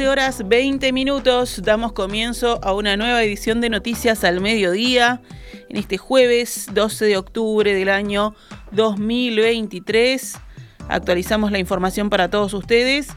12 horas 20 minutos, damos comienzo a una nueva edición de Noticias al Mediodía en este jueves 12 de octubre del año 2023. Actualizamos la información para todos ustedes.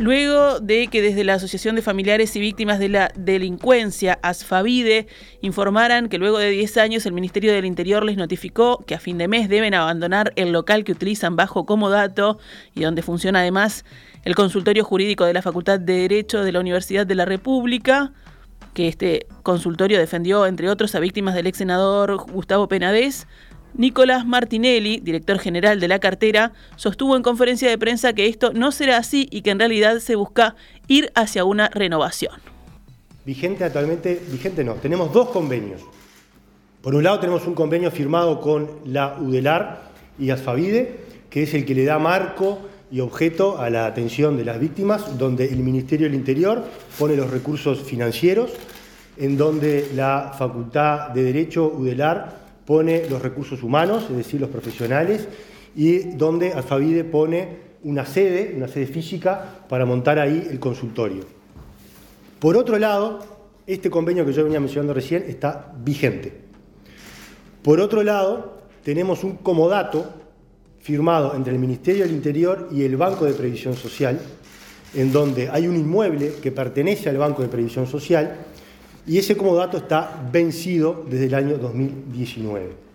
Luego de que desde la Asociación de Familiares y Víctimas de la Delincuencia, ASFAVIDE, informaran que luego de 10 años el Ministerio del Interior les notificó que a fin de mes deben abandonar el local que utilizan bajo comodato y donde funciona además el consultorio jurídico de la Facultad de Derecho de la Universidad de la República, que este consultorio defendió, entre otros, a víctimas del ex senador Gustavo Penadez, Nicolás Martinelli, director general de la cartera, sostuvo en conferencia de prensa que esto no será así y que en realidad se busca ir hacia una renovación. Vigente actualmente, vigente no, tenemos dos convenios. Por un lado tenemos un convenio firmado con la UDELAR y ASFAVIDE, que es el que le da marco y objeto a la atención de las víctimas, donde el Ministerio del Interior pone los recursos financieros, en donde la Facultad de Derecho UDELAR pone los recursos humanos, es decir, los profesionales, y donde Alfavide pone una sede, una sede física, para montar ahí el consultorio. Por otro lado, este convenio que yo venía mencionando recién está vigente. Por otro lado, tenemos un comodato firmado entre el Ministerio del Interior y el Banco de Previsión Social, en donde hay un inmueble que pertenece al Banco de Previsión Social y ese comodato está vencido desde el año 2019.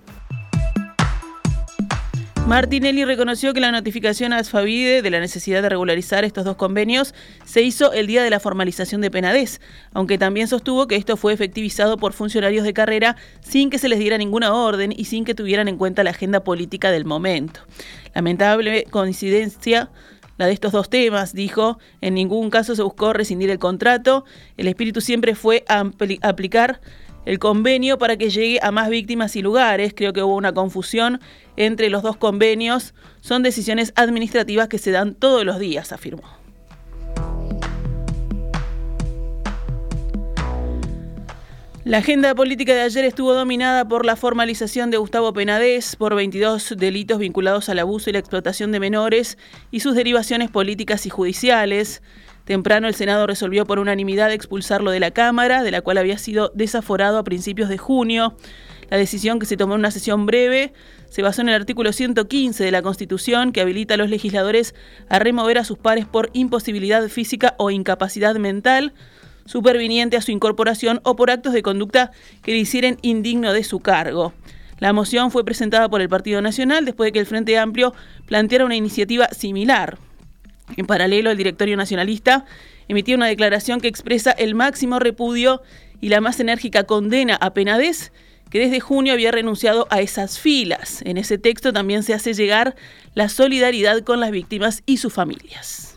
Martinelli reconoció que la notificación a Asfavide de la necesidad de regularizar estos dos convenios se hizo el día de la formalización de Penades, aunque también sostuvo que esto fue efectivizado por funcionarios de carrera sin que se les diera ninguna orden y sin que tuvieran en cuenta la agenda política del momento. Lamentable coincidencia la de estos dos temas, dijo, en ningún caso se buscó rescindir el contrato, el espíritu siempre fue aplicar el convenio para que llegue a más víctimas y lugares. Creo que hubo una confusión entre los dos convenios. Son decisiones administrativas que se dan todos los días, afirmó. La agenda política de ayer estuvo dominada por la formalización de Gustavo Penadez por 22 delitos vinculados al abuso y la explotación de menores y sus derivaciones políticas y judiciales. Temprano el Senado resolvió por unanimidad expulsarlo de la Cámara, de la cual había sido desaforado a principios de junio. La decisión que se tomó en una sesión breve se basó en el artículo 115 de la Constitución que habilita a los legisladores a remover a sus pares por imposibilidad física o incapacidad mental superviniente a su incorporación o por actos de conducta que le hicieran indigno de su cargo. La moción fue presentada por el Partido Nacional después de que el Frente Amplio planteara una iniciativa similar. En paralelo, el directorio nacionalista emitió una declaración que expresa el máximo repudio y la más enérgica condena a Penades, que desde junio había renunciado a esas filas. En ese texto también se hace llegar la solidaridad con las víctimas y sus familias.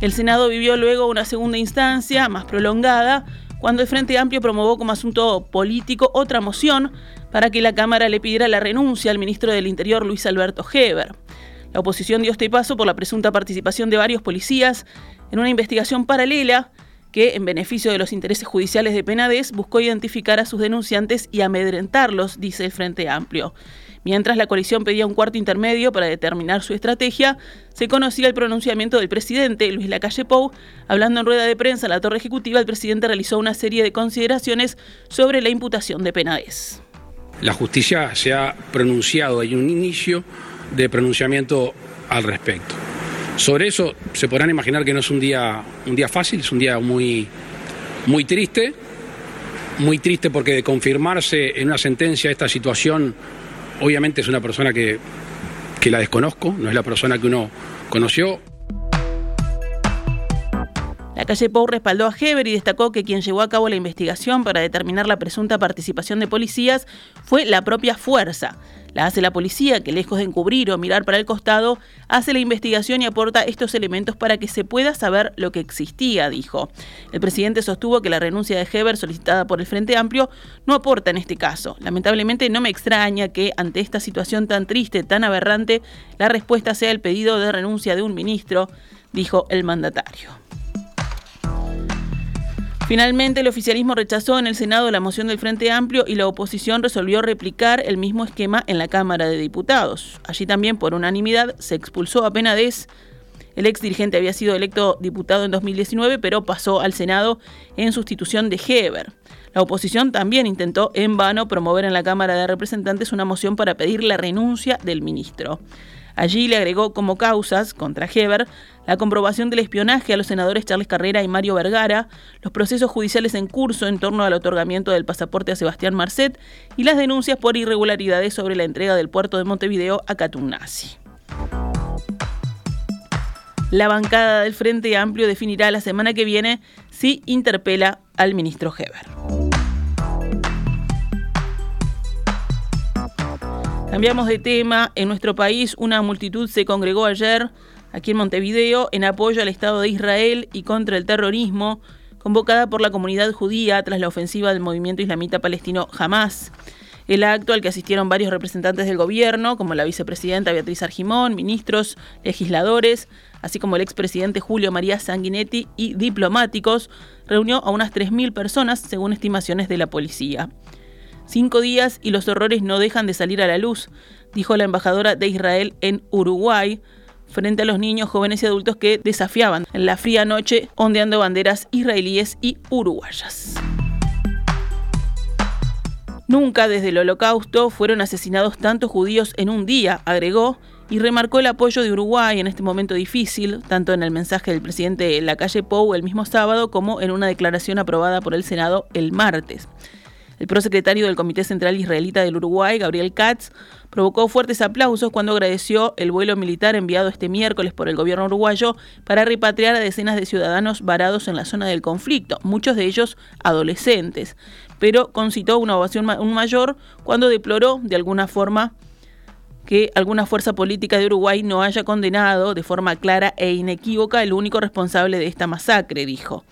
El Senado vivió luego una segunda instancia, más prolongada, cuando el Frente Amplio promovió como asunto político otra moción para que la Cámara le pidiera la renuncia al ministro del Interior, Luis Alberto Heber. La oposición dio este paso por la presunta participación de varios policías en una investigación paralela que, en beneficio de los intereses judiciales de Penades, buscó identificar a sus denunciantes y amedrentarlos, dice el Frente Amplio. Mientras la coalición pedía un cuarto intermedio para determinar su estrategia, se conocía el pronunciamiento del presidente, Luis Lacalle Pou. Hablando en rueda de prensa en la Torre Ejecutiva, el presidente realizó una serie de consideraciones sobre la imputación de Penades. La justicia se ha pronunciado, hay un inicio de pronunciamiento al respecto. Sobre eso se podrán imaginar que no es un día, un día fácil, es un día muy, muy triste, muy triste porque de confirmarse en una sentencia esta situación Obviamente es una persona que, que la desconozco, no es la persona que uno conoció. Calle Pou respaldó a Heber y destacó que quien llevó a cabo la investigación para determinar la presunta participación de policías fue la propia fuerza. La hace la policía, que lejos de encubrir o mirar para el costado, hace la investigación y aporta estos elementos para que se pueda saber lo que existía, dijo. El presidente sostuvo que la renuncia de Heber solicitada por el Frente Amplio no aporta en este caso. Lamentablemente no me extraña que ante esta situación tan triste, tan aberrante, la respuesta sea el pedido de renuncia de un ministro, dijo el mandatario. Finalmente, el oficialismo rechazó en el Senado la moción del Frente Amplio y la oposición resolvió replicar el mismo esquema en la Cámara de Diputados. Allí también, por unanimidad, se expulsó a Penades. El ex dirigente había sido electo diputado en 2019, pero pasó al Senado en sustitución de Heber. La oposición también intentó en vano promover en la Cámara de Representantes una moción para pedir la renuncia del ministro. Allí le agregó como causas contra Heber la comprobación del espionaje a los senadores Charles Carrera y Mario Vergara, los procesos judiciales en curso en torno al otorgamiento del pasaporte a Sebastián Marcet y las denuncias por irregularidades sobre la entrega del puerto de Montevideo a Catunasi. La bancada del Frente Amplio definirá la semana que viene si interpela al ministro Heber. Cambiamos de tema. En nuestro país, una multitud se congregó ayer aquí en Montevideo en apoyo al Estado de Israel y contra el terrorismo, convocada por la comunidad judía tras la ofensiva del movimiento islamita palestino Hamas. El acto al que asistieron varios representantes del gobierno, como la vicepresidenta Beatriz Argimón, ministros, legisladores, así como el expresidente Julio María Sanguinetti y diplomáticos, reunió a unas 3.000 personas, según estimaciones de la policía. Cinco días y los horrores no dejan de salir a la luz, dijo la embajadora de Israel en Uruguay, frente a los niños, jóvenes y adultos que desafiaban en la fría noche ondeando banderas israelíes y uruguayas. Nunca desde el holocausto fueron asesinados tantos judíos en un día, agregó, y remarcó el apoyo de Uruguay en este momento difícil, tanto en el mensaje del presidente en la calle Pou el mismo sábado como en una declaración aprobada por el Senado el martes. El prosecretario del Comité Central Israelita del Uruguay, Gabriel Katz, provocó fuertes aplausos cuando agradeció el vuelo militar enviado este miércoles por el gobierno uruguayo para repatriar a decenas de ciudadanos varados en la zona del conflicto, muchos de ellos adolescentes, pero concitó una ovación aún mayor cuando deploró de alguna forma que alguna fuerza política de Uruguay no haya condenado de forma clara e inequívoca el único responsable de esta masacre, dijo.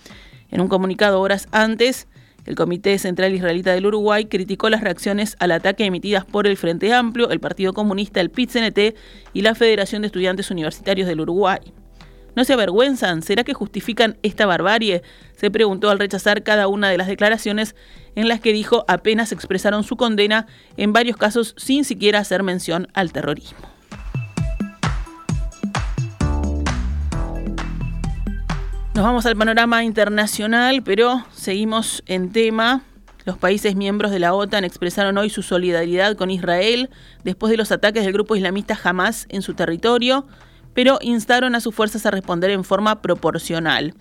En un comunicado horas antes, el Comité Central Israelita del Uruguay criticó las reacciones al ataque emitidas por el Frente Amplio, el Partido Comunista, el PIT-CNT y la Federación de Estudiantes Universitarios del Uruguay. ¿No se avergüenzan? ¿Será que justifican esta barbarie? Se preguntó al rechazar cada una de las declaraciones en las que dijo apenas expresaron su condena, en varios casos sin siquiera hacer mención al terrorismo. Nos vamos al panorama internacional, pero seguimos en tema. Los países miembros de la OTAN expresaron hoy su solidaridad con Israel después de los ataques del grupo islamista Hamas en su territorio, pero instaron a sus fuerzas a responder en forma proporcional.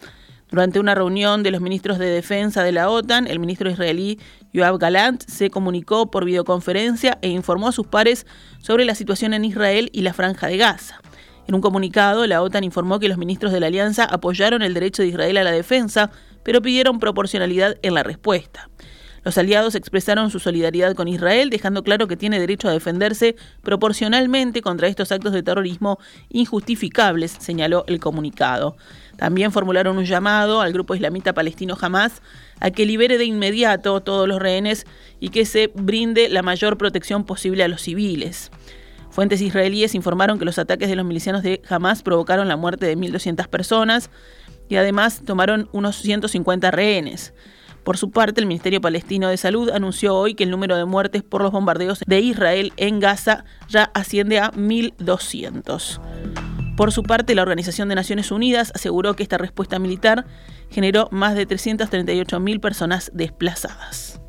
Durante una reunión de los ministros de defensa de la OTAN, el ministro israelí Yoav Galant se comunicó por videoconferencia e informó a sus pares sobre la situación en Israel y la franja de Gaza. En un comunicado, la OTAN informó que los ministros de la alianza apoyaron el derecho de Israel a la defensa, pero pidieron proporcionalidad en la respuesta. Los aliados expresaron su solidaridad con Israel, dejando claro que tiene derecho a defenderse proporcionalmente contra estos actos de terrorismo injustificables, señaló el comunicado. También formularon un llamado al grupo islamita palestino Hamas a que libere de inmediato todos los rehenes y que se brinde la mayor protección posible a los civiles. Fuentes israelíes informaron que los ataques de los milicianos de Hamas provocaron la muerte de 1.200 personas y además tomaron unos 150 rehenes. Por su parte, el Ministerio Palestino de Salud anunció hoy que el número de muertes por los bombardeos de Israel en Gaza ya asciende a 1.200. Por su parte, la Organización de Naciones Unidas aseguró que esta respuesta militar generó más de 338.000 personas desplazadas.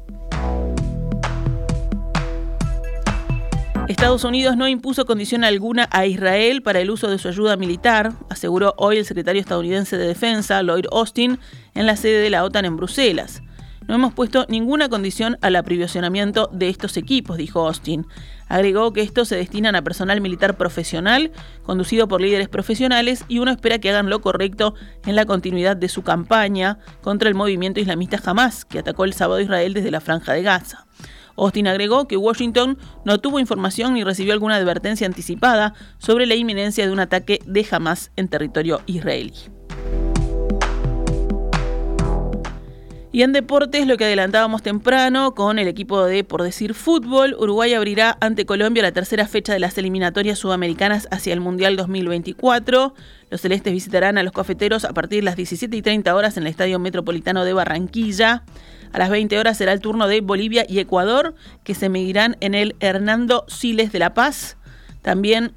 Estados Unidos no impuso condición alguna a Israel para el uso de su ayuda militar, aseguró hoy el secretario estadounidense de Defensa, Lloyd Austin, en la sede de la OTAN en Bruselas. No hemos puesto ninguna condición al aprisionamiento de estos equipos, dijo Austin. Agregó que estos se destinan a personal militar profesional, conducido por líderes profesionales, y uno espera que hagan lo correcto en la continuidad de su campaña contra el movimiento islamista Hamas, que atacó el sábado a Israel desde la franja de Gaza. Austin agregó que Washington no tuvo información ni recibió alguna advertencia anticipada sobre la inminencia de un ataque de Hamas en territorio israelí. Y en deportes, lo que adelantábamos temprano con el equipo de Por Decir Fútbol, Uruguay abrirá ante Colombia la tercera fecha de las eliminatorias sudamericanas hacia el Mundial 2024. Los celestes visitarán a los cafeteros a partir de las 17 y 30 horas en el Estadio Metropolitano de Barranquilla. A las 20 horas será el turno de Bolivia y Ecuador, que se medirán en el Hernando Siles de La Paz. También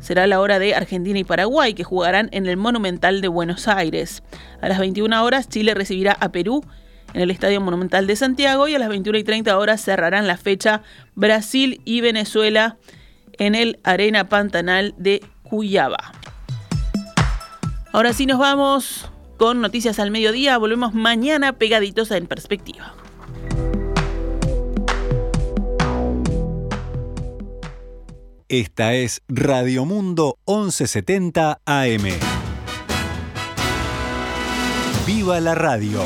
será la hora de Argentina y Paraguay, que jugarán en el Monumental de Buenos Aires. A las 21 horas, Chile recibirá a Perú en el Estadio Monumental de Santiago y a las 21 y 30 horas cerrarán la fecha Brasil y Venezuela en el Arena Pantanal de Cuyaba. Ahora sí nos vamos con noticias al mediodía. Volvemos mañana pegaditos En Perspectiva. Esta es Radio Mundo 1170 AM. ¡Viva la radio!